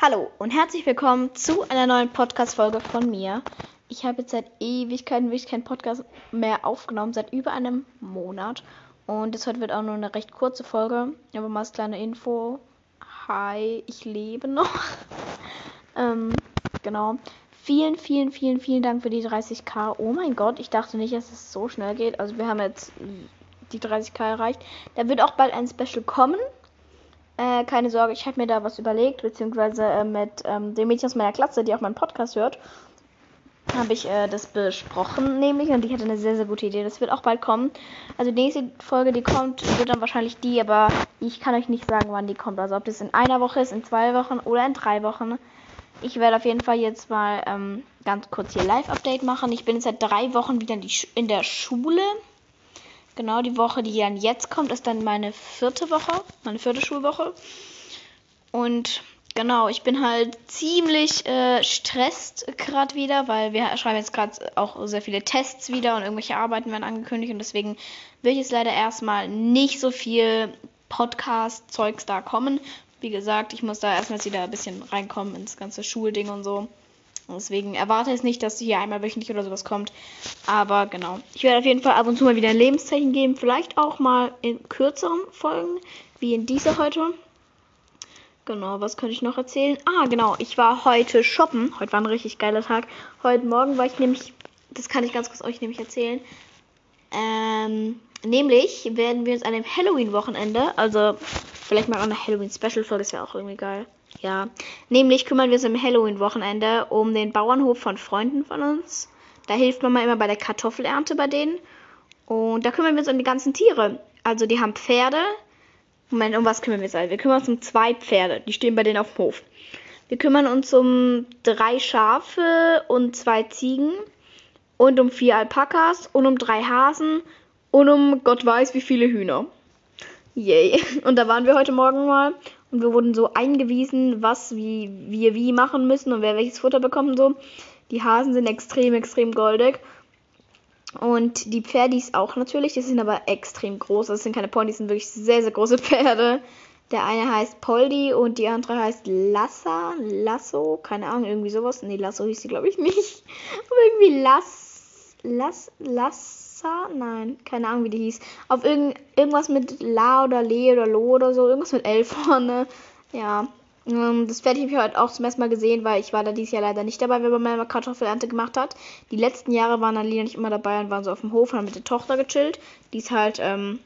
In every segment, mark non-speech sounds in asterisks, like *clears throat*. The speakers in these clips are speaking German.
Hallo und herzlich willkommen zu einer neuen Podcast-Folge von mir. Ich habe jetzt seit Ewigkeiten wirklich keinen Podcast mehr aufgenommen, seit über einem Monat. Und das heute wird auch nur eine recht kurze Folge. Aber mal als kleine Info. Hi, ich lebe noch. *laughs* ähm, genau. Vielen, vielen, vielen, vielen Dank für die 30k. Oh mein Gott, ich dachte nicht, dass es so schnell geht. Also wir haben jetzt die 30k erreicht. Da wird auch bald ein Special kommen. Äh, keine Sorge, ich habe mir da was überlegt, beziehungsweise äh, mit ähm, dem Mädchen aus meiner Klasse, die auch meinen Podcast hört, habe ich äh, das besprochen, nämlich, und die hatte eine sehr, sehr gute Idee. Das wird auch bald kommen. Also die nächste Folge, die kommt, wird dann wahrscheinlich die, aber ich kann euch nicht sagen, wann die kommt. Also ob das in einer Woche ist, in zwei Wochen oder in drei Wochen. Ich werde auf jeden Fall jetzt mal ähm, ganz kurz hier Live-Update machen. Ich bin jetzt seit drei Wochen wieder in, in der Schule. Genau, die Woche, die dann jetzt kommt, ist dann meine vierte Woche, meine vierte Schulwoche. Und genau, ich bin halt ziemlich äh, stresst gerade wieder, weil wir schreiben jetzt gerade auch sehr viele Tests wieder und irgendwelche Arbeiten werden angekündigt und deswegen will ich jetzt leider erstmal nicht so viel Podcast-Zeugs da kommen. Wie gesagt, ich muss da erstmal wieder ein bisschen reinkommen ins ganze Schulding und so. Deswegen erwarte es nicht, dass hier einmal wöchentlich oder sowas kommt. Aber genau. Ich werde auf jeden Fall ab und zu mal wieder ein Lebenszeichen geben. Vielleicht auch mal in kürzeren Folgen, wie in dieser heute. Genau, was könnte ich noch erzählen? Ah, genau. Ich war heute shoppen. Heute war ein richtig geiler Tag. Heute Morgen war ich nämlich, das kann ich ganz kurz euch nämlich erzählen. Ähm, nämlich werden wir uns an dem Halloween-Wochenende, also vielleicht mal eine Halloween-Special-Folge, das wäre auch irgendwie geil. Ja, nämlich kümmern wir uns am Halloween-Wochenende um den Bauernhof von Freunden von uns. Da hilft man mal immer bei der Kartoffelernte bei denen. Und da kümmern wir uns um die ganzen Tiere. Also die haben Pferde. Moment, um was kümmern wir uns? Also, wir kümmern uns um zwei Pferde. Die stehen bei denen auf dem Hof. Wir kümmern uns um drei Schafe und zwei Ziegen. Und um vier Alpakas und um drei Hasen und um Gott weiß wie viele Hühner. Yay. Und da waren wir heute Morgen mal und wir wurden so eingewiesen, was wie, wir wie machen müssen und wer welches Futter bekommt so. Die Hasen sind extrem, extrem goldig. Und die Pferdis auch natürlich, die sind aber extrem groß. Das sind keine Ponys, das sind wirklich sehr, sehr große Pferde. Der eine heißt Poldi und die andere heißt Lassa, Lasso, keine Ahnung, irgendwie sowas. Nee, Lasso hieß sie, glaube ich, nicht. *laughs* Aber irgendwie Lass, Lass, Lass, Lisa? Nein, keine Ahnung, wie die hieß. Auf irgend, irgendwas mit La oder Le oder Lo oder so. Irgendwas mit L *laughs* vorne. Ja. Ähm, das Pferd habe ich heute auch zum ersten Mal gesehen, weil ich war da dieses Jahr leider nicht dabei, wenn man meine Kartoffelernte gemacht hat. Die letzten Jahre waren Alina nicht immer dabei und waren so auf dem Hof und haben mit der Tochter gechillt. Die ist halt ähm,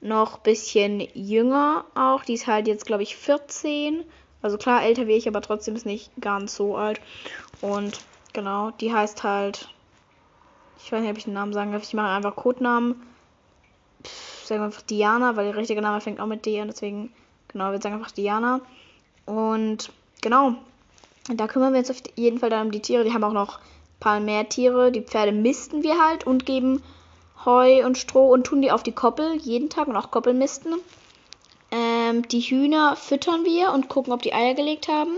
noch ein bisschen jünger auch. Die ist halt jetzt, glaube ich, 14. Also klar, älter wie ich, aber trotzdem ist nicht ganz so alt. Und genau, die heißt halt ich weiß nicht, ob ich den Namen sagen darf. Ich mache einfach Codenamen. Pff, sagen wir einfach Diana, weil der richtige Name fängt auch mit D an. Deswegen, genau, wir sagen einfach Diana. Und genau, da kümmern wir uns auf jeden Fall dann um die Tiere. Die haben auch noch ein paar mehr Tiere. Die Pferde misten wir halt und geben Heu und Stroh und tun die auf die Koppel jeden Tag und auch Koppel misten. Ähm, die Hühner füttern wir und gucken, ob die Eier gelegt haben.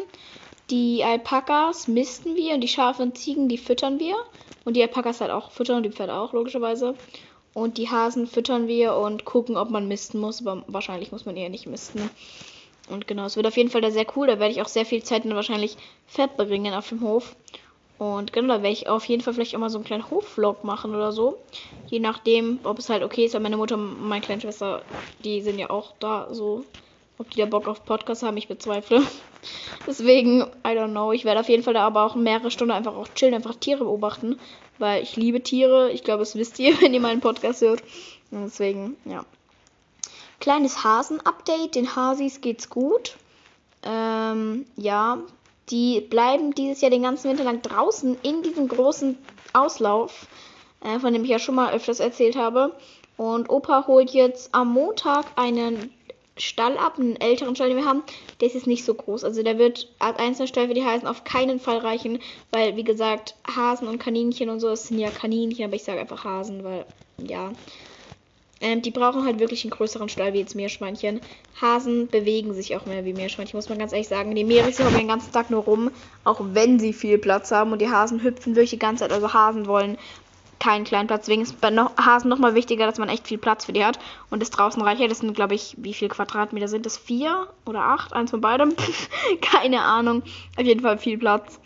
Die Alpakas misten wir und die Schafe und Ziegen, die füttern wir. Und die Alpakas halt auch füttern und die Pferde auch, logischerweise. Und die Hasen füttern wir und gucken, ob man misten muss. Aber wahrscheinlich muss man eher nicht misten. Und genau, es wird auf jeden Fall da sehr cool. Da werde ich auch sehr viel Zeit dann wahrscheinlich verbringen auf dem Hof. Und genau, da werde ich auf jeden Fall vielleicht auch mal so einen kleinen Hofvlog machen oder so. Je nachdem, ob es halt okay ist, weil meine Mutter und meine kleine Schwester, die sind ja auch da so ob die da Bock auf Podcast haben, ich bezweifle. *laughs* Deswegen, I don't know. Ich werde auf jeden Fall da aber auch mehrere Stunden einfach auch chillen, einfach Tiere beobachten. Weil ich liebe Tiere. Ich glaube, das wisst ihr, *laughs* wenn ihr meinen Podcast hört. Und deswegen, ja. Kleines Hasen-Update. Den Hasis geht's gut. Ähm, ja. Die bleiben dieses Jahr den ganzen Winter lang draußen in diesem großen Auslauf, äh, von dem ich ja schon mal öfters erzählt habe. Und Opa holt jetzt am Montag einen Stall ab, einen älteren Stall, den wir haben, der ist jetzt nicht so groß. Also der wird als einzelner Stall für die Hasen auf keinen Fall reichen, weil, wie gesagt, Hasen und Kaninchen und so, das sind ja Kaninchen, aber ich sage einfach Hasen, weil, ja. Ähm, die brauchen halt wirklich einen größeren Stall wie jetzt Meerschweinchen. Hasen bewegen sich auch mehr wie Meerschweinchen, muss man ganz ehrlich sagen. Die Meerschweinchen hocken den ganzen Tag nur rum, auch wenn sie viel Platz haben. Und die Hasen hüpfen wirklich die ganze Zeit. Also Hasen wollen keinen kleinen Platz. Deswegen ist bei noch, Hasen nochmal wichtiger, dass man echt viel Platz für die hat. Und das draußen reicher. Das sind, glaube ich, wie viele Quadratmeter sind das? Vier oder acht? Eins von beidem? *laughs* Keine Ahnung. Auf jeden Fall viel Platz.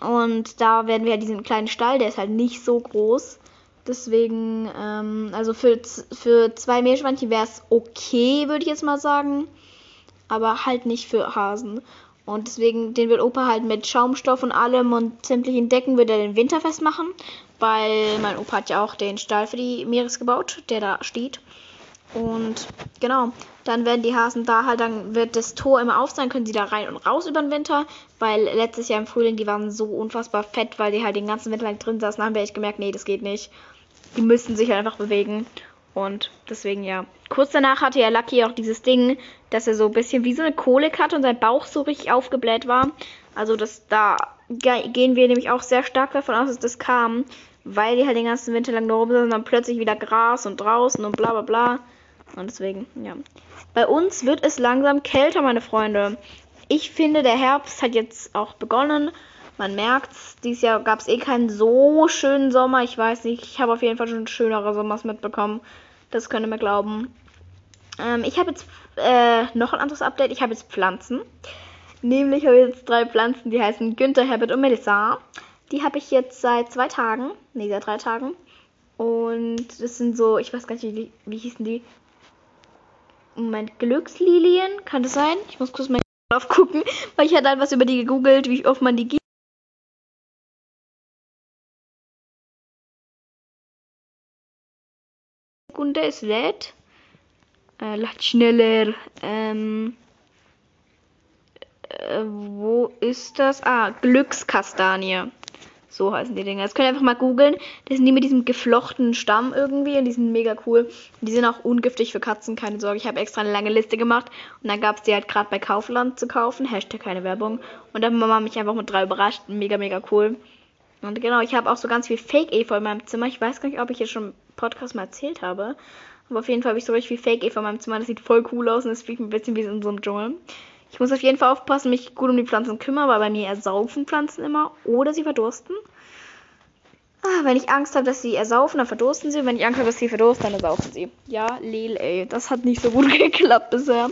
Und da werden wir diesen kleinen Stall, der ist halt nicht so groß. Deswegen, ähm, also für, für zwei Meerschweinchen wäre es okay, würde ich jetzt mal sagen. Aber halt nicht für Hasen. Und deswegen, den will Opa halt mit Schaumstoff und allem und sämtlichen Decken wird er den Winter festmachen. Weil mein Opa hat ja auch den Stall für die Meeres gebaut, der da steht. Und genau, dann werden die Hasen da halt, dann wird das Tor immer auf sein, können sie da rein und raus über den Winter. Weil letztes Jahr im Frühling, die waren so unfassbar fett, weil die halt den ganzen Winter lang drin saßen. Haben wir echt gemerkt, nee, das geht nicht. Die müssen sich halt einfach bewegen. Und deswegen ja. Kurz danach hatte ja Lucky auch dieses Ding, dass er so ein bisschen wie so eine Kolik hatte und sein Bauch so richtig aufgebläht war. Also das da gehen wir nämlich auch sehr stark davon aus, dass das kam, weil die halt den ganzen Winter lang nur rum sind und dann plötzlich wieder Gras und draußen und bla bla bla. Und deswegen, ja. Bei uns wird es langsam kälter, meine Freunde. Ich finde, der Herbst hat jetzt auch begonnen. Man merkt's, dieses Jahr gab es eh keinen so schönen Sommer. Ich weiß nicht, ich habe auf jeden Fall schon schönere Sommers mitbekommen. Das könnt ihr mir glauben. Ähm, ich habe jetzt äh, noch ein anderes Update. Ich habe jetzt Pflanzen. Nämlich habe ich jetzt drei Pflanzen, die heißen Günther, Herbert und Melissa. Die habe ich jetzt seit zwei Tagen. Nee, seit drei Tagen. Und das sind so, ich weiß gar nicht, wie, wie hießen die? Moment, Glückslilien? Kann das sein? Ich muss kurz mal drauf gucken, *laughs* weil ich hatte halt was über die gegoogelt, wie oft man die gibt. Sekunde, es lädt. Äh, lad schneller. Ähm, äh, wo ist das? Ah, Glückskastanie. So heißen die Dinger. Das könnt ihr einfach mal googeln. Das sind die mit diesem geflochtenen Stamm irgendwie und die sind mega cool. Und die sind auch ungiftig für Katzen, keine Sorge. Ich habe extra eine lange Liste gemacht und dann gab es die halt gerade bei Kaufland zu kaufen. Hashtag keine Werbung. Und dann Mama mich einfach mit drei überrascht. Mega, mega cool. Und genau, ich habe auch so ganz viel Fake-Efeu in meinem Zimmer. Ich weiß gar nicht, ob ich jetzt schon im Podcast mal erzählt habe. Aber auf jeden Fall habe ich so richtig viel Fake-Efeu in meinem Zimmer. Das sieht voll cool aus und es fühlt ein bisschen wie in so einem Dschungel. Ich muss auf jeden Fall aufpassen, mich gut um die Pflanzen kümmern, weil bei mir ersaufen Pflanzen immer oder sie verdursten. Ah, wenn ich Angst habe, dass sie ersaufen, dann verdursten sie. Wenn ich Angst habe, dass sie verdursten, dann ersaufen sie. Ja, Lel, ey. Das hat nicht so gut *laughs* geklappt bisher.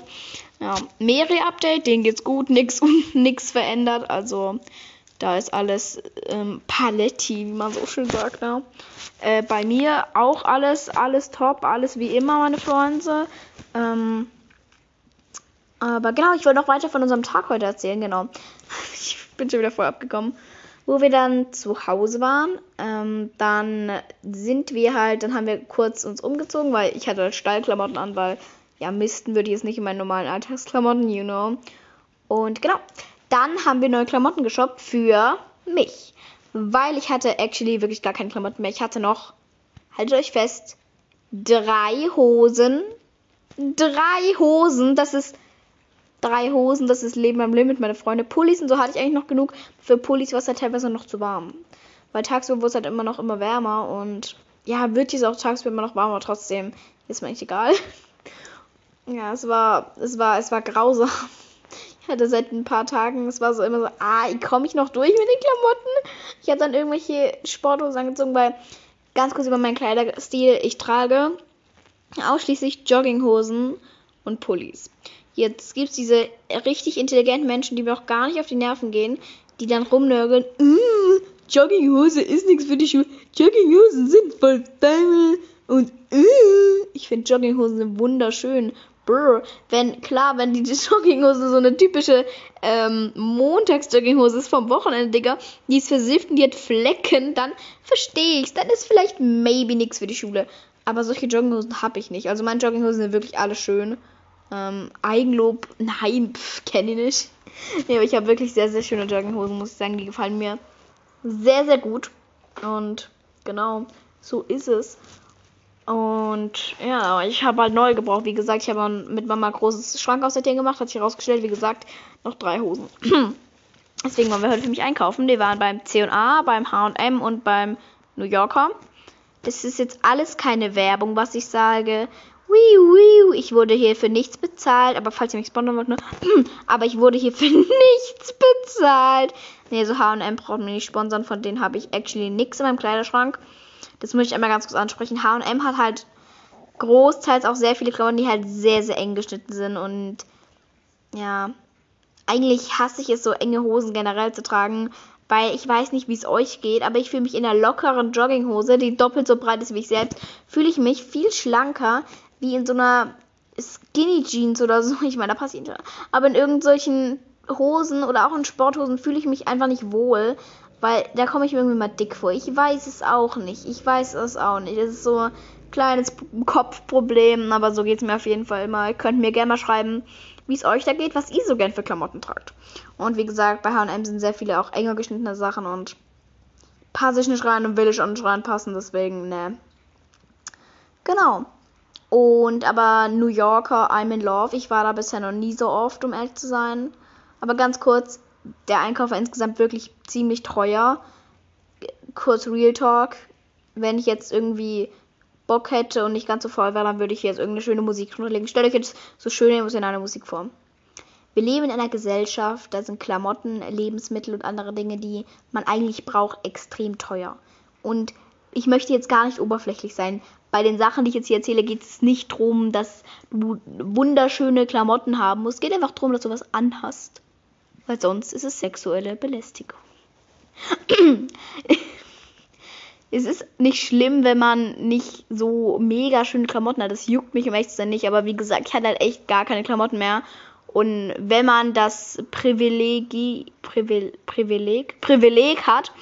Ja, Meri-Update, denen geht's gut. Nix, *laughs* nix verändert. Also, da ist alles ähm, Paletti, wie man so schön sagt. Ne? Äh, bei mir auch alles, alles top, alles wie immer, meine Freunde. Ähm, aber genau, ich wollte noch weiter von unserem Tag heute erzählen, genau. *laughs* Ich bin schon wieder voll abgekommen. Wo wir dann zu Hause waren, ähm, dann sind wir halt, dann haben wir kurz uns umgezogen, weil ich hatte halt Stallklamotten an, weil ja, Misten würde ich jetzt nicht in meinen normalen Alltagsklamotten, you know. Und genau, dann haben wir neue Klamotten geshoppt für mich. Weil ich hatte actually wirklich gar keine Klamotten mehr. Ich hatte noch, haltet euch fest, drei Hosen. Drei Hosen, das ist drei Hosen, das ist Leben am Limit, meine Freunde. Pullis und so hatte ich eigentlich noch genug. Für Pullis war es halt teilweise noch zu warm. Weil tagsüber wurde es halt immer noch immer wärmer und ja, wird es auch tagsüber immer noch warmer, trotzdem ist mir eigentlich egal. *laughs* ja, es war, es war, es war grausam. Ich hatte seit ein paar Tagen, es war so immer so, ah, komme ich noch durch mit den Klamotten? Ich habe dann irgendwelche Sporthosen angezogen, weil ganz kurz über meinen Kleiderstil, ich trage ausschließlich Jogginghosen und Pullis. Jetzt gibt es diese richtig intelligenten Menschen, die mir auch gar nicht auf die Nerven gehen, die dann rumnörgeln, Jogginghose ist nichts für die Schuhe, Jogginghosen sind voll Steine und uh, ich finde Jogginghosen wunderschön brr, wenn, klar, wenn die *laughs* Jogginghose so eine typische ähm, Montags-Jogginghose ist vom Wochenende, Digga, die ist versifft und die hat Flecken, dann verstehe ich's. Dann ist vielleicht maybe nichts für die Schule. Aber solche Jogginghosen habe ich nicht. Also meine Jogginghosen sind wirklich alle schön. Ähm, Eigenlob, nein, kenne ich nicht. nee, aber ich habe wirklich sehr, sehr schöne Jogginghosen, muss ich sagen. Die gefallen mir sehr, sehr gut. Und genau, so ist es. Und ja, ich habe halt neu gebraucht. Wie gesagt, ich habe mit Mama großes Schrank aus der Tür gemacht, hat sich herausgestellt, wie gesagt, noch drei Hosen. *clears throat* Deswegen wollen wir heute für mich einkaufen. Die waren beim C&A, beim H&M und beim New Yorker. Das ist jetzt alles keine Werbung, was ich sage. Ich wurde hier für nichts bezahlt, aber falls ihr mich sponsern wollt, nur. *clears throat* aber ich wurde hier für *laughs* nichts bezahlt. Nee, so HM braucht mir nicht sponsern, von denen habe ich actually nichts in meinem Kleiderschrank. Das möchte ich einmal ganz kurz ansprechen. HM hat halt großteils auch sehr viele Klamotten, die halt sehr, sehr eng geschnitten sind. Und ja, eigentlich hasse ich es, so enge Hosen generell zu tragen, weil ich weiß nicht, wie es euch geht, aber ich fühle mich in einer lockeren Jogginghose, die doppelt so breit ist wie ich selbst, fühle ich mich viel schlanker wie in so einer Skinny Jeans oder so. *laughs* Ich meine, da passiert ja. Aber in irgendwelchen Hosen oder auch in Sporthosen fühle ich mich einfach nicht wohl, weil da komme ich mir irgendwie mal dick vor. Ich weiß es auch nicht. Ich weiß es auch nicht. Es ist so ein kleines Kopfproblem, aber so geht es mir auf jeden Fall immer. Ihr könnt mir gerne mal schreiben, wie es euch da geht, was ihr so gern für Klamotten tragt. Und wie gesagt, bei H&M sind sehr viele auch enger geschnittene Sachen und passe ich nicht rein und will ich auch nicht reinpassen, deswegen, ne. Genau. Und aber New Yorker, I'm in Love. Ich war da bisher noch nie so oft, um ehrlich zu sein. Aber ganz kurz, der Einkauf war insgesamt wirklich ziemlich teuer. Kurz Real Talk. Wenn ich jetzt irgendwie Bock hätte und nicht ganz so voll wäre, dann würde ich jetzt irgendeine schöne Musik drunter Stellt euch jetzt so schöne emotionale Musik vor. Wir leben in einer Gesellschaft, da sind Klamotten, Lebensmittel und andere Dinge, die man eigentlich braucht, extrem teuer. Und ich möchte jetzt gar nicht oberflächlich sein. Bei den Sachen, die ich jetzt hier erzähle, geht es nicht darum, dass du wunderschöne Klamotten haben musst. Es geht einfach darum, dass du was anhast. Weil sonst ist es sexuelle Belästigung. *clears throat* es ist nicht schlimm, wenn man nicht so mega schöne Klamotten hat. Das juckt mich um echt zu sein nicht. Aber wie gesagt, ich hatte halt echt gar keine Klamotten mehr. Und wenn man das Privileg, Privileg, Privileg hat,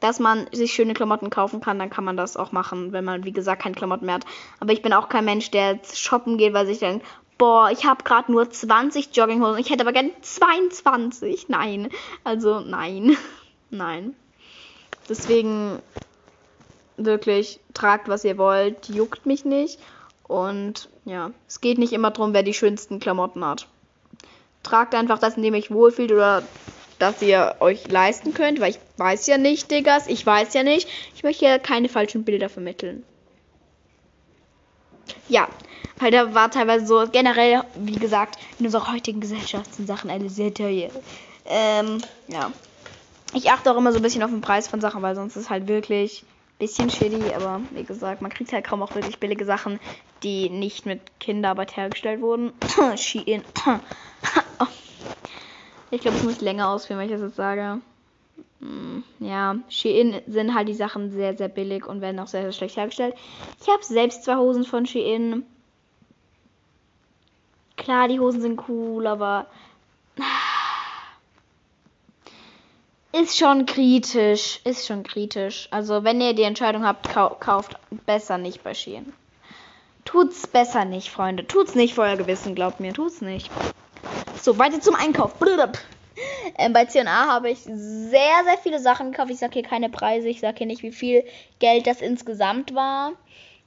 dass man sich schöne Klamotten kaufen kann, dann kann man das auch machen, wenn man, wie gesagt, keine Klamotten mehr hat. Aber ich bin auch kein Mensch, der shoppen geht, weil sich denkt, boah, ich habe gerade nur 20 Jogginghosen, ich hätte aber gern 22. Nein, also nein, *laughs* nein. Deswegen wirklich, tragt, was ihr wollt, juckt mich nicht. Und ja, es geht nicht immer darum, wer die schönsten Klamotten hat. Tragt einfach das, in dem euch wohlfühlt oder dass ihr euch leisten könnt, weil ich weiß ja nicht, Diggas, ich weiß ja nicht. Ich möchte ja keine falschen Bilder vermitteln. Ja, weil da war teilweise so, generell, wie gesagt, in unserer heutigen Gesellschaft sind Sachen alle sehr teuer. Ähm, ja. Ich achte auch immer so ein bisschen auf den Preis von Sachen, weil sonst ist halt wirklich ein bisschen shitty, aber wie gesagt, man kriegt halt kaum auch wirklich billige Sachen, die nicht mit Kinderarbeit hergestellt wurden. *coughs* Shein. *coughs* Ich glaube, ich muss länger ausführen, wenn ich das jetzt sage. Hm, ja, Shein sind halt die Sachen sehr, sehr billig und werden auch sehr, sehr schlecht hergestellt. Ich habe selbst zwei Hosen von Shein. Klar, die Hosen sind cool, aber ist schon kritisch. Ist schon kritisch. Also, wenn ihr die Entscheidung habt, kau kauft besser nicht bei Shein. Tut's besser nicht, Freunde. Tut's nicht vor euer Gewissen, glaubt mir. Tut's nicht. So, weiter zum Einkauf. Ähm, bei C&A habe ich sehr, sehr viele Sachen gekauft. Ich sage hier keine Preise. Ich sage hier nicht, wie viel Geld das insgesamt war.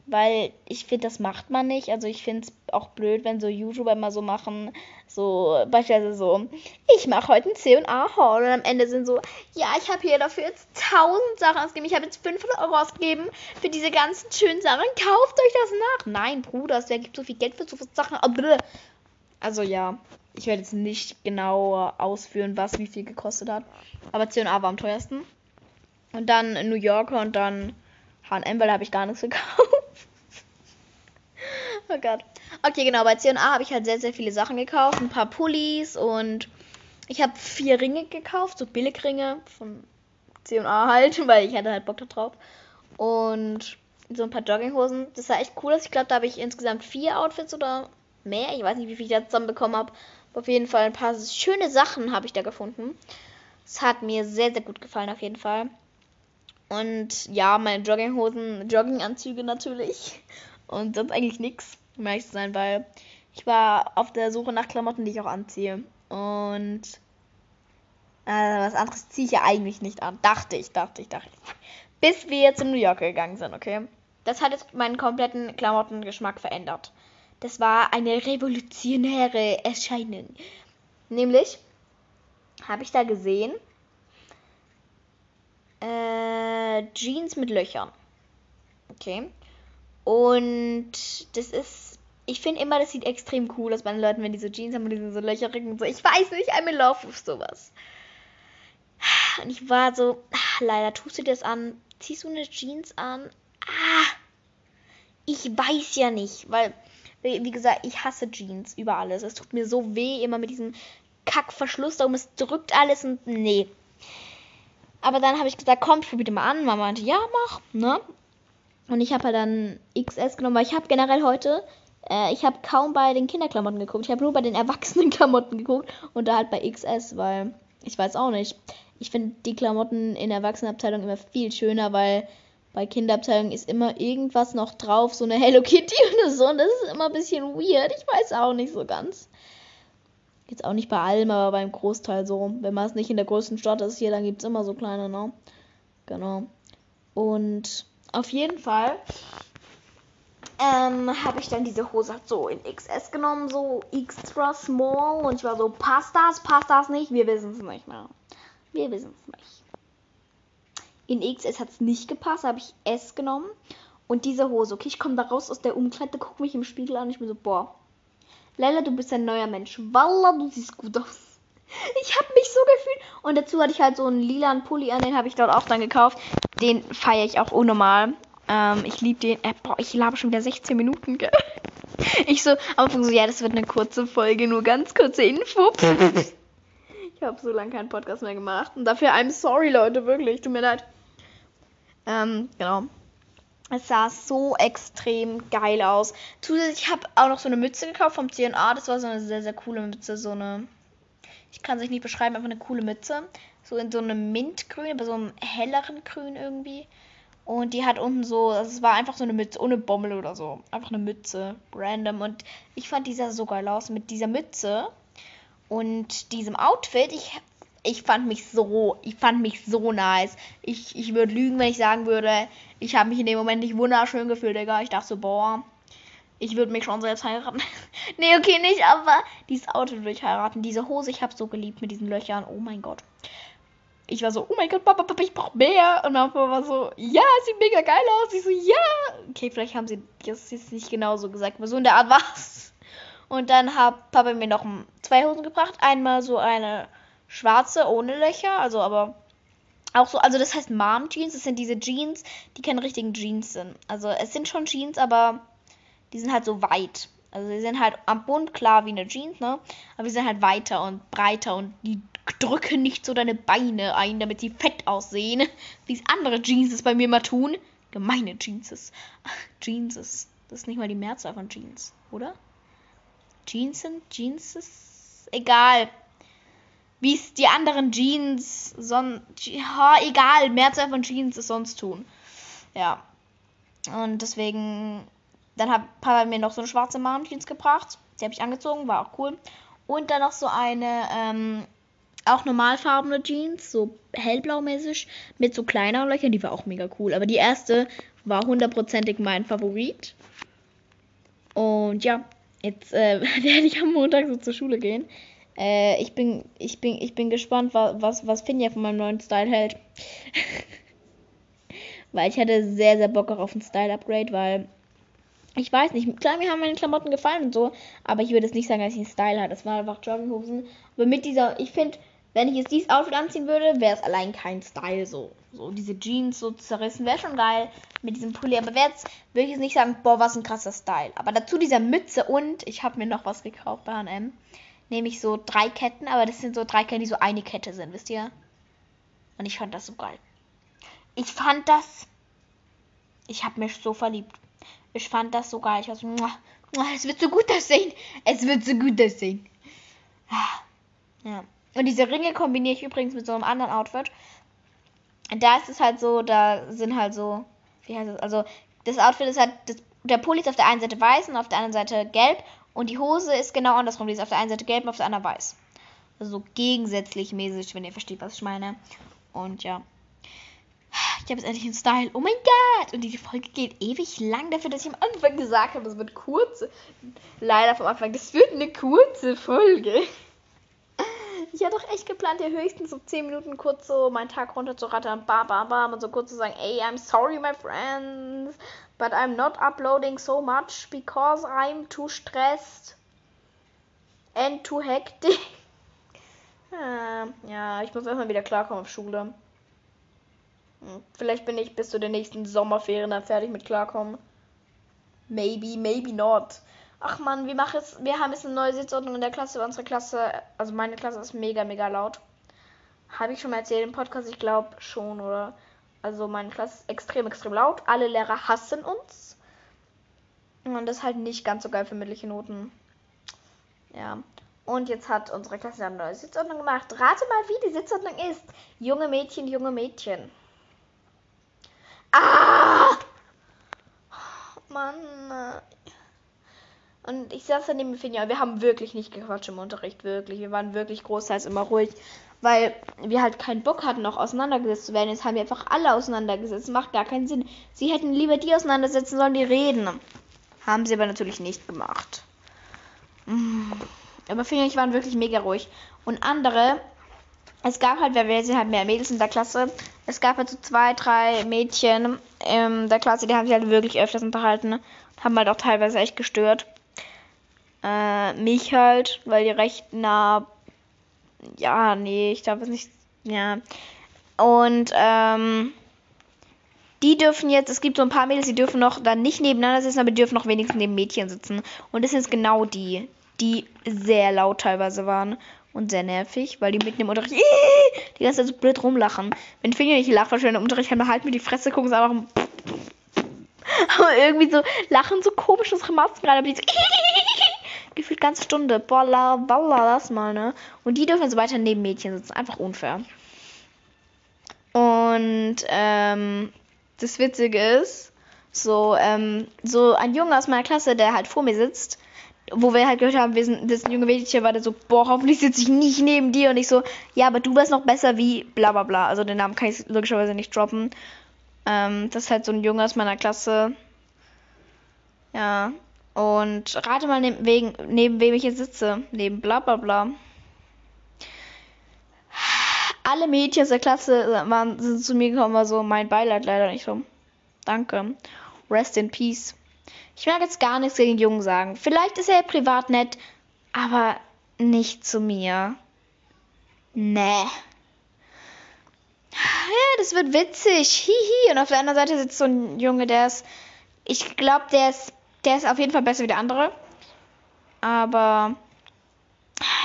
Weil ich finde, das macht man nicht. Also ich finde es auch blöd, wenn so YouTuber immer so machen. So, beispielsweise so, ich mache heute ein C&A-Haul. Und am Ende sind so, ja, ich habe hier dafür jetzt 1000 Sachen ausgegeben. Ich habe jetzt 500 Euro ausgegeben für diese ganzen schönen Sachen. Kauft euch das nach. Nein, Bruder, wer gibt so viel Geld für so viele Sachen? Also ja, ich werde jetzt nicht genau ausführen, was wie viel gekostet hat. Aber C&A war am teuersten. Und dann New Yorker und dann H&M, weil da habe ich gar nichts gekauft. *laughs* oh Gott. Okay, genau, bei C&A habe ich halt sehr, sehr viele Sachen gekauft. Ein paar Pullis und ich habe vier Ringe gekauft, so Billigringe von C&A halt, *laughs* weil ich hatte halt Bock drauf. Und so ein paar Jogginghosen. Das sah echt cool. Ich glaube, da habe ich insgesamt vier Outfits oder mehr. Ich weiß nicht, wie viel ich da zusammen bekommen habe. Auf jeden Fall ein paar schöne Sachen habe ich da gefunden. Es hat mir sehr, sehr gut gefallen, auf jeden Fall. Und ja, meine Jogginghosen, Jogginganzüge natürlich. *laughs* Und sonst eigentlich nichts, um ehrlich zu sein, weil ich war auf der Suche nach Klamotten, die ich auch anziehe. Und äh, was anderes ziehe ich ja eigentlich nicht an. Dachte ich, dachte ich, dachte ich. Bis wir jetzt in New York gegangen sind, okay? Das hat jetzt meinen kompletten Klamottengeschmack verändert. Das war eine revolutionäre Erscheinung. Nämlich habe ich da gesehen äh, Jeans mit Löchern. Okay. Und das ist. Ich finde immer, das sieht extrem cool aus bei den Leuten, wenn die so Jeans haben und die sind so löcherig und so. Ich weiß nicht, I'm in love with sowas. Und ich war so, ah, leider tust du das an. Ziehst du eine Jeans an? Ah, ich weiß ja nicht, weil, wie gesagt, ich hasse Jeans über alles. Es tut mir so weh, immer mit diesem Kackverschluss darum. Es drückt alles und nee. Aber dann habe ich gesagt, komm, ich probiere mal an. Mama meinte, ja, mach, ne? Und ich habe halt dann XS genommen, weil ich habe generell heute, äh, ich habe kaum bei den Kinderklamotten geguckt. Ich habe nur bei den *laughs* Erwachsenenklamotten geguckt und da halt bei XS, weil ich weiß auch nicht. Ich finde die Klamotten in der Erwachsenenabteilung immer viel schöner, weil bei Kinderabteilung ist immer irgendwas noch drauf, so eine Hello Kitty *laughs* oder so. Und das ist immer ein bisschen weird. Ich weiß auch nicht so ganz. Jetzt auch nicht bei allem, aber beim Großteil so. Wenn man es nicht in der größten Stadt ist hier, dann gibt es immer so kleine, ne? Genau. Und auf jeden Fall ähm, habe ich dann diese Hose so in XS genommen, so extra small. Und ich war so, passt das, passt das nicht? Wir wissen es nicht mehr. Wir wissen es nicht. In XS hat es nicht gepasst, habe ich S genommen. Und diese Hose, okay, ich komme da raus aus der Umkleide, gucke mich im Spiegel an und ich bin so, boah, Lella, du bist ein neuer Mensch. Walla, du siehst gut aus. *laughs* Ich habe mich so gefühlt. Und dazu hatte ich halt so einen lilanen Pulli an, den habe ich dort auch dann gekauft. Den feiere ich auch unnormal. Ähm, ich liebe den. Äh, boah, ich labe schon wieder 16 Minuten, gell? *laughs* Ich so, am Anfang so, ja, das wird eine kurze Folge, nur ganz kurze Info. *laughs* ich habe so lange keinen Podcast mehr gemacht. Und dafür, I'm sorry, Leute, wirklich. Tut mir leid. Ähm, genau. Es sah so extrem geil aus. Zusätzlich habe ich auch noch so eine Mütze gekauft vom C&A. Das war so eine sehr, sehr coole Mütze. So eine, ich kann es nicht beschreiben, einfach eine coole Mütze. So in so einem Mintgrün, aber so einem helleren Grün irgendwie. Und die hat unten so, also es war einfach so eine Mütze, ohne Bommel oder so. Einfach eine Mütze, random. Und ich fand die sah so geil aus mit dieser Mütze und diesem Outfit. Ich ich fand mich so, ich fand mich so nice. Ich, ich würde lügen, wenn ich sagen würde, ich habe mich in dem Moment nicht wunderschön gefühlt, Digga. Ich dachte so, boah, ich würde mich schon selbst heiraten. *laughs* nee, okay, nicht, aber dieses Auto würde ich heiraten. Diese Hose, ich habe so geliebt mit diesen Löchern. Oh mein Gott. Ich war so, oh mein Gott, Papa, Papa, ich brauche mehr. Und Papa war so, ja, sieht mega geil aus. Ich so, ja. Okay, vielleicht haben sie das jetzt nicht genau so gesagt, aber so in der Art *laughs* war's. Und dann hat Papa mir noch zwei Hosen gebracht. Einmal so eine schwarze ohne Löcher, also aber auch so, also das heißt Mom Jeans, das sind diese Jeans, die keine richtigen Jeans sind. Also es sind schon Jeans, aber die sind halt so weit. Also die sind halt am Bund klar wie eine Jeans, ne? Aber die sind halt weiter und breiter und die drücken nicht so deine Beine ein, damit sie fett aussehen, *laughs* wie es andere Jeans bei mir mal tun. Gemeine Jeans. *laughs* Jeans. Das ist nicht mal die Mehrzahl von Jeans, oder? Jeans sind Jeans. Egal wie es die anderen Jeans, son ja, egal, Mehrzahl von Jeans es sonst tun. Ja. Und deswegen, dann hat Papa mir noch so eine schwarze Mom-Jeans gebracht. Die habe ich angezogen, war auch cool. Und dann noch so eine, ähm, auch normalfarbene Jeans, so hellblau-mäßig, mit so kleineren Löchern, die war auch mega cool. Aber die erste war hundertprozentig mein Favorit. Und ja, jetzt äh, *laughs* werde ich am Montag so zur Schule gehen. Äh, ich bin, ich bin, ich bin gespannt, was, was, Finja von meinem neuen Style hält. *laughs* weil ich hatte sehr, sehr Bock auf ein Style-Upgrade, weil ich weiß nicht, klar, mir haben meine Klamotten gefallen und so, aber ich würde jetzt nicht sagen, dass ich einen Style hatte. Das waren einfach Jogginghosen. Aber mit dieser, ich finde, wenn ich jetzt dieses Outfit anziehen würde, wäre es allein kein Style so. So diese Jeans so zerrissen, wäre schon geil mit diesem Pulli. Aber wäre jetzt, würde ich jetzt nicht sagen, boah, was ein krasser Style. Aber dazu dieser Mütze und ich habe mir noch was gekauft bei H&M nämlich so drei Ketten, aber das sind so drei Ketten, die so eine Kette sind, wisst ihr? Und ich fand das so geil. Ich fand das. Ich habe mich so verliebt. Ich fand das so geil. Ich war so, es wird so gut aussehen. Es wird so gut aussehen. Ja. Und diese Ringe kombiniere ich übrigens mit so einem anderen Outfit. Da ist es halt so, da sind halt so, wie heißt es? Also, das Outfit ist halt, das, der Pulli ist auf der einen Seite weiß und auf der anderen Seite gelb. Und die Hose ist genau andersrum. Die ist auf der einen Seite gelb und auf der anderen weiß. Also so gegensätzlich mäßig, wenn ihr versteht, was ich meine. Und ja. Ich habe jetzt endlich einen Style. Oh mein Gott! Und die Folge geht ewig lang dafür, dass ich am Anfang gesagt habe, es wird kurz. Leider vom Anfang, das wird eine kurze Folge. Ich hatte doch echt geplant, hier höchstens so 10 Minuten kurz so meinen Tag runter zu rattern, bam, bam, bam, und so kurz zu sagen, ey, I'm sorry, my friends, but I'm not uploading so much because I'm too stressed and too hectic. Ah, *laughs* ja, ich muss erstmal wieder klarkommen auf Schule. Hm, vielleicht bin ich bis zu den nächsten Sommerferien dann fertig mit klarkommen. Maybe, maybe not. Ach man, wir machen es. Wir haben jetzt eine neue Sitzordnung in der Klasse. Unsere Klasse, also meine Klasse ist mega, mega laut. Habe ich schon mal erzählt im Podcast? Ich glaube schon, oder? Also meine Klasse ist extrem, extrem laut. Alle Lehrer hassen uns. Und das ist halt nicht ganz so geil für mündliche Noten. Ja. Und jetzt hat unsere Klasse eine neue Sitzordnung gemacht. Rate mal, wie die Sitzordnung ist. Junge Mädchen, junge Mädchen. Ah! Mann. Und ich saß daneben mit Finja, wir haben wirklich nicht gequatscht im Unterricht, wirklich. Wir waren wirklich großteils immer ruhig, weil wir halt keinen Bock hatten, noch auseinandergesetzt zu werden. Jetzt haben wir einfach alle auseinandergesetzt. Macht gar keinen Sinn. Sie hätten lieber die auseinandersetzen sollen, die reden. Haben sie aber natürlich nicht gemacht. Mm. Aber Finja und ich waren wirklich mega ruhig. Und andere, es gab halt, weil wir sind halt mehr Mädels in der Klasse, es gab halt so zwei, drei Mädchen in der Klasse, die haben sich halt wirklich öfters unterhalten. Haben halt auch teilweise echt gestört. Äh, mich halt, weil die recht nah. Ja, nee, ich glaube es nicht. Ja. Und, ähm. Die dürfen jetzt, es gibt so ein paar Mädels, die dürfen noch dann nicht nebeneinander sitzen, aber die dürfen noch wenigstens neben Mädchen sitzen. Und das sind genau die, die sehr laut teilweise waren und sehr nervig, weil die mitten im Unterricht die ganze Zeit so blöd rumlachen. Wenn Finja nicht lacht, weil im Unterricht haben, halt mir die Fresse, gucken sie einfach *laughs* aber irgendwie so lachen so komisch unsere Masken gerade, aber die so *laughs* gefühlt ganze Stunde. Boah, balla, das mal, ne? Und die dürfen so weiter neben Mädchen sitzen. Einfach unfair. Und ähm, das Witzige ist, so, ähm, so ein Junge aus meiner Klasse, der halt vor mir sitzt, wo wir halt gehört haben, wir sind, das junge Mädchen war der so, boah, hoffentlich sitze ich nicht neben dir. Und ich so, ja, aber du wärst noch besser wie bla bla bla. Also den Namen kann ich logischerweise nicht droppen. Ähm, das ist halt so ein Junge aus meiner Klasse. Ja. Und rate mal, neben, wegen, neben wem ich jetzt sitze. Neben bla bla bla. Alle Mädchen aus der Klasse waren, sind zu mir gekommen, war so, mein Beileid leider nicht so. Danke. Rest in Peace. Ich mag jetzt gar nichts gegen Jungen sagen. Vielleicht ist er privat nett, aber nicht zu mir. Nee. Ja, das wird witzig. Hihi. Und auf der anderen Seite sitzt so ein Junge, der ist. Ich glaube, der ist der ist auf jeden Fall besser wie der andere. Aber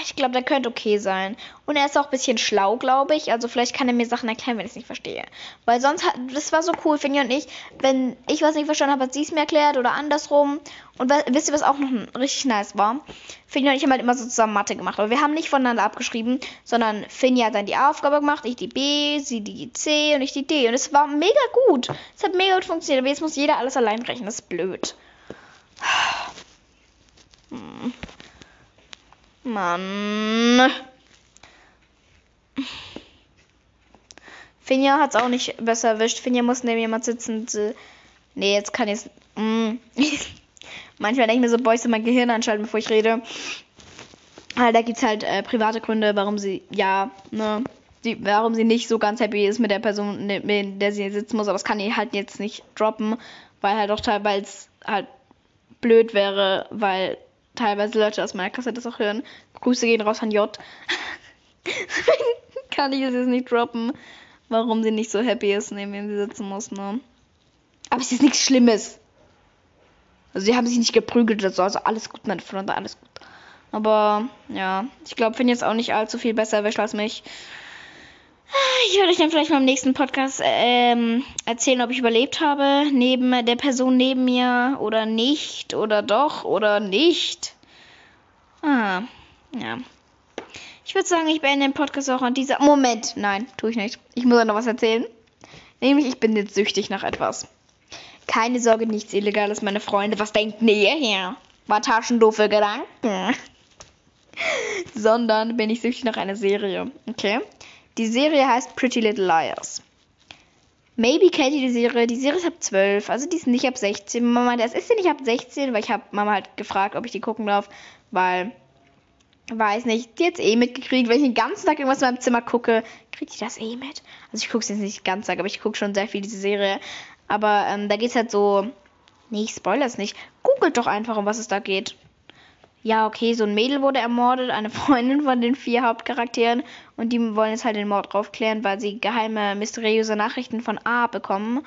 ich glaube, der könnte okay sein. Und er ist auch ein bisschen schlau, glaube ich. Also vielleicht kann er mir Sachen erklären, wenn ich es nicht verstehe. Weil sonst hat, das war so cool, Finja und ich, wenn ich was nicht verstanden habe, hat sie es mir erklärt oder andersrum. Und wisst ihr, was auch noch richtig nice war? Finja und ich haben halt immer so zusammen Mathe gemacht. Aber wir haben nicht voneinander abgeschrieben, sondern Finja hat dann die Aufgabe gemacht, ich die B, sie die C und ich die D. Und es war mega gut. Es hat mega gut funktioniert. Aber jetzt muss jeder alles allein rechnen. Das ist blöd. Mann. Finja hat es auch nicht besser erwischt. Finja muss neben jemand sitzen. Nee, jetzt kann ich es. Mm. *laughs* Manchmal denke ich mir so, ich soll mein Gehirn anschalten, bevor ich rede. Aber da es halt äh, private Gründe, warum sie, ja, ne, die, warum sie nicht so ganz happy ist mit der Person, mit der sie sitzen muss. Aber das kann ich halt jetzt nicht droppen, weil halt auch teilweise halt blöd wäre, weil teilweise Leute aus meiner Klasse das auch hören. Grüße gehen raus an J. *laughs* Kann ich es jetzt nicht droppen, warum sie nicht so happy ist, neben wem sie sitzen muss, ne? Aber es ist nichts Schlimmes. Also sie haben sich nicht geprügelt oder so, also alles gut, Freunde, alles gut. Aber ja, ich glaube, finde jetzt auch nicht allzu viel besser erwischt als mich. Ich werde euch dann vielleicht mal im nächsten Podcast ähm, erzählen, ob ich überlebt habe, neben der Person neben mir oder nicht oder doch oder nicht. Ah, ja. Ich würde sagen, ich beende den Podcast auch an dieser. Moment, nein, tue ich nicht. Ich muss noch was erzählen. Nämlich, ich bin jetzt süchtig nach etwas. Keine Sorge, nichts Illegales, meine Freunde. Was denkt ihr hier? War taschendoofe Gedanken. *laughs* Sondern bin ich süchtig nach einer Serie. Okay? Die Serie heißt Pretty Little Liars. Maybe kennt ihr die Serie. Die Serie ist ab 12, also die ist nicht ab 16. Mama es ist ja nicht ab 16, weil ich habe Mama halt gefragt, ob ich die gucken darf, weil weiß nicht, die jetzt eh mitgekriegt, wenn ich den ganzen Tag irgendwas in meinem Zimmer gucke, kriegt die das eh mit. Also ich gucke es jetzt nicht den ganzen Tag, aber ich gucke schon sehr viel diese Serie. Aber ähm, da geht es halt so. Nee, ich spoilere es nicht. Googelt doch einfach, um was es da geht. Ja, okay, so ein Mädel wurde ermordet, eine Freundin von den vier Hauptcharakteren. Und die wollen jetzt halt den Mord aufklären, weil sie geheime, mysteriöse Nachrichten von A bekommen.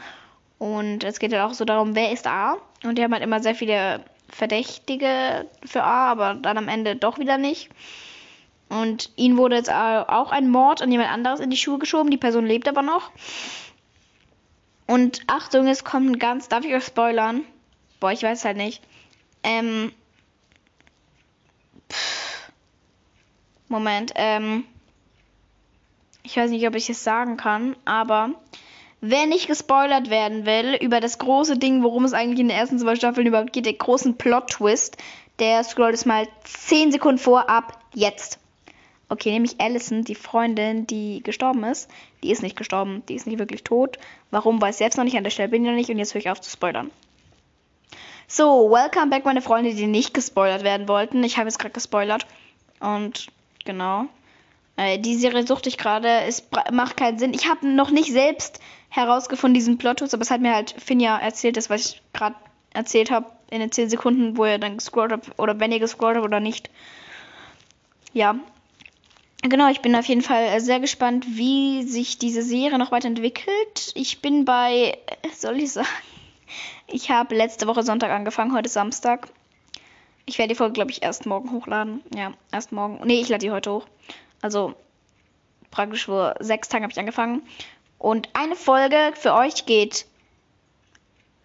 Und es geht halt auch so darum, wer ist A? Und die haben halt immer sehr viele Verdächtige für A, aber dann am Ende doch wieder nicht. Und ihnen wurde jetzt auch ein Mord an jemand anderes in die Schuhe geschoben. Die Person lebt aber noch. Und Achtung, es kommt ein ganz. Darf ich euch spoilern? Boah, ich weiß halt nicht. Ähm. Pff, Moment, ähm. Ich weiß nicht, ob ich es sagen kann, aber Wer nicht gespoilert werden will über das große Ding, worum es eigentlich in den ersten zwei Staffeln überhaupt geht, den großen Plot-Twist, der scrollt es mal 10 Sekunden vor ab jetzt. Okay, nämlich Allison, die Freundin, die gestorben ist, die ist nicht gestorben, die ist nicht wirklich tot. Warum, weiß ich jetzt noch nicht, an der Stelle bin ich noch nicht und jetzt höre ich auf zu spoilern. So, welcome back, meine Freunde, die nicht gespoilert werden wollten. Ich habe jetzt gerade gespoilert. Und genau. Äh, die Serie suchte ich gerade. Es macht keinen Sinn. Ich habe noch nicht selbst herausgefunden, diesen plot aber es hat mir halt Finja erzählt, das, was ich gerade erzählt habe, in den 10 Sekunden, wo ihr dann gescrollt habt, oder wenn ihr gescrollt habt oder nicht. Ja. Genau, ich bin auf jeden Fall äh, sehr gespannt, wie sich diese Serie noch weiterentwickelt. Ich bin bei, soll ich sagen, ich habe letzte Woche Sonntag angefangen, heute Samstag. Ich werde die Folge, glaube ich, erst morgen hochladen. Ja, erst morgen. Nee, ich lade die heute hoch. Also praktisch vor sechs Tagen habe ich angefangen. Und eine Folge für euch geht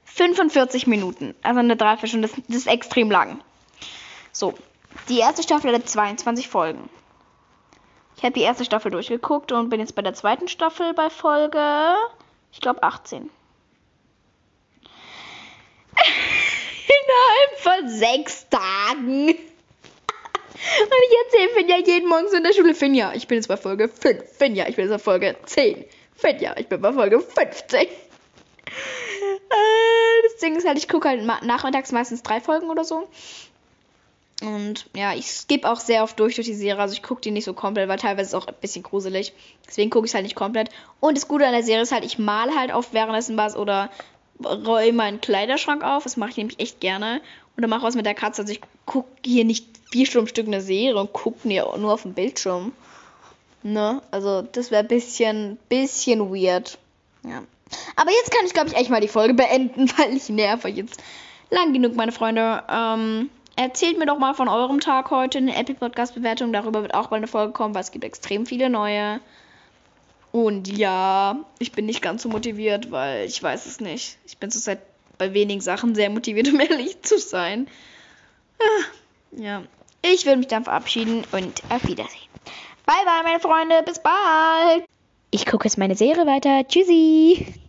45 Minuten. Also eine Dreiviertelstunde. Das, das ist extrem lang. So, die erste Staffel hat 22 Folgen. Ich habe die erste Staffel durchgeguckt und bin jetzt bei der zweiten Staffel bei Folge, ich glaube, 18. *laughs* Innerhalb von sechs Tagen. Und ich erzähle Finja jeden Morgen so in der Schule, Finja, ich bin jetzt bei Folge 5. Finja, ich bin jetzt bei Folge 10. Finja, ich bin bei Folge 15. Äh, das Ding ist halt, ich gucke halt nachmittags meistens drei Folgen oder so. Und ja, ich skippe auch sehr oft durch durch die Serie. Also ich gucke die nicht so komplett, weil teilweise ist es auch ein bisschen gruselig. Deswegen gucke ich es halt nicht komplett. Und das Gute an der Serie ist halt, ich male halt oft währenddessen was oder räume meinen Kleiderschrank auf. Das mache ich nämlich echt gerne. Oder mache was mit der Katze. Also ich gucke hier nicht vier Stunden Stück eine Serie und gucke nur auf dem Bildschirm. Ne? Also das wäre bisschen, bisschen weird. Ja. Aber jetzt kann ich, glaube ich, echt mal die Folge beenden, *laughs* weil ich nerv euch jetzt lang genug, meine Freunde. Ähm, erzählt mir doch mal von eurem Tag heute in der Apple Podcast Bewertung. Darüber wird auch mal eine Folge kommen, weil es gibt extrem viele neue. Und ja, ich bin nicht ganz so motiviert, weil ich weiß es nicht. Ich bin zurzeit bei wenigen Sachen sehr motiviert, *laughs* um ehrlich zu sein. Ah, ja, ich würde mich dann verabschieden und auf Wiedersehen. Bye bye, meine Freunde, bis bald. Ich gucke jetzt meine Serie weiter. Tschüssi.